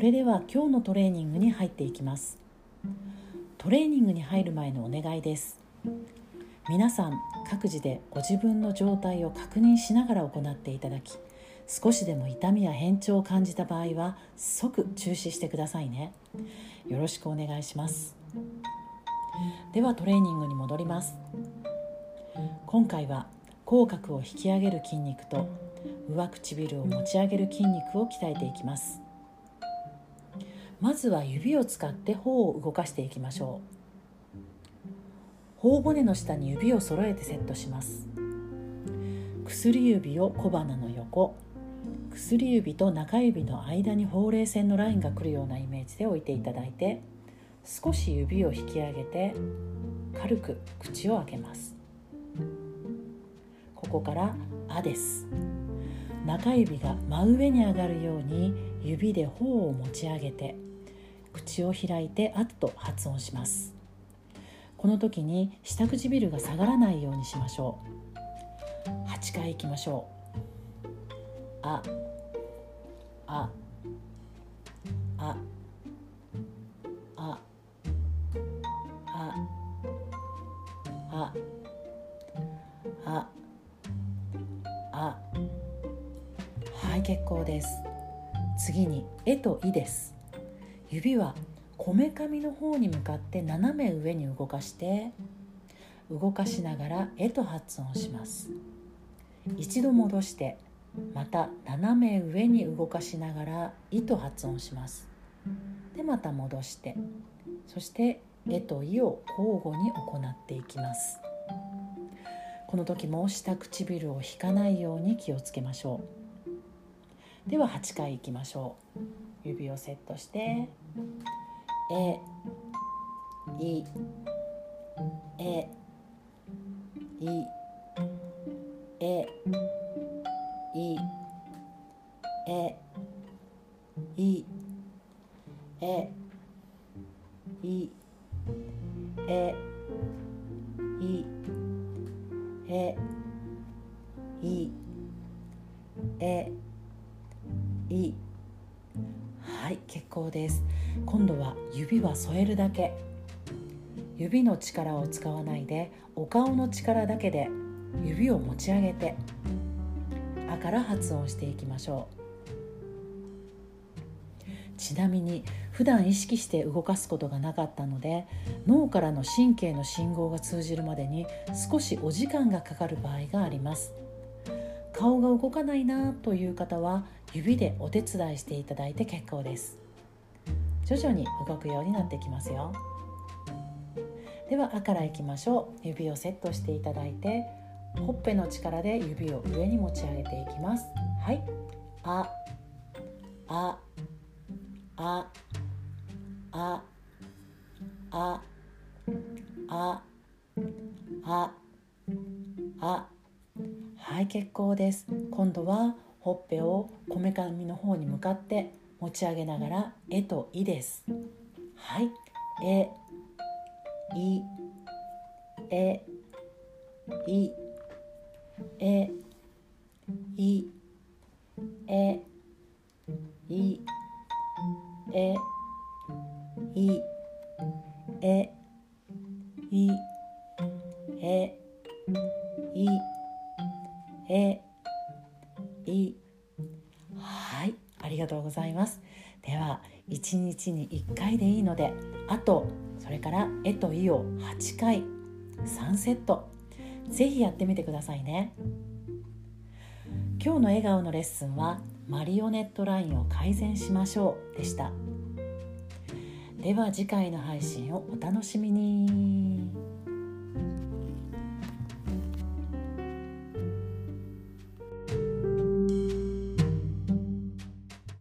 れでは今日のトレーニングに入っていきます。トレーニングに入る前のお願いです。皆さん各自でご自分の状態を確認しながら行っていただき少しでも痛みや変調を感じた場合は即中止してくださいね。よろしくお願いします。ではトレーニングに戻ります。今回は口角を引き上げる筋肉と上唇を持ち上げる筋肉を鍛えていきます。まずは指を使って頬を動かしていきましょう。頬骨の下に指を揃えてセットします。薬指を小鼻の横薬指と中指の間にほうれい線のラインが来るようなイメージで置いていただいて少し指を引き上げて軽く口を開けます。ここから「あ」です。中指が真上に上がるように指で頬を持ち上げて口を開いて「あ」と発音します。この時に下唇が下がらないようにしましょう。8回いきましょう「あ」「あ」「あ」「あ」「あ」「あ」「あ」あ。はい結構です。次に「え」と「い」です。指はこめかみの方に向かって斜め上に動かして動かしながら「え」と発音します。一度戻してまた斜め上に動かしながら「い」と発音します。でまた戻してそして「え」と「い」を交互に行っていきます。この時も下唇を引かないように気をつけましょう。では8回いきましょう。指をセットして「え」「い」「え」「い」「え」「い」「え」「い」「え」「い」「え」「い」えいえいはい結構です。今度は指は添えるだけ。指の力を使わないでお顔の力だけで指を持ち上げて「あ」から発音していきましょう。ちなみに普段意識して動かすことがなかったので脳からの神経の信号が通じるまでに少しお時間がかかる場合があります。顔が動かないなという方は指でお手伝いしていただいて結構です。徐々に動くようになってきますよ。では「あ」からいきましょう。指をセットしていただいてほっぺの力で指を上に持ち上げていきます。はい「あ」「あ」ああああああはい結構です。今度はほっぺをこめかみの方に向かって持ち上げながら「え」と「い」です。はい「え」「い」「え」「い」「え」「い」「え」「い」えいえいえいえいはいありがとうございます。では1日に1回でいいのであとそれから「え」と「い」を8回3セット。ぜひやってみてくださいね。今日の笑顔のレッスンはマリオネットラインを改善しましょうでした。では次回の配信をお楽しみに。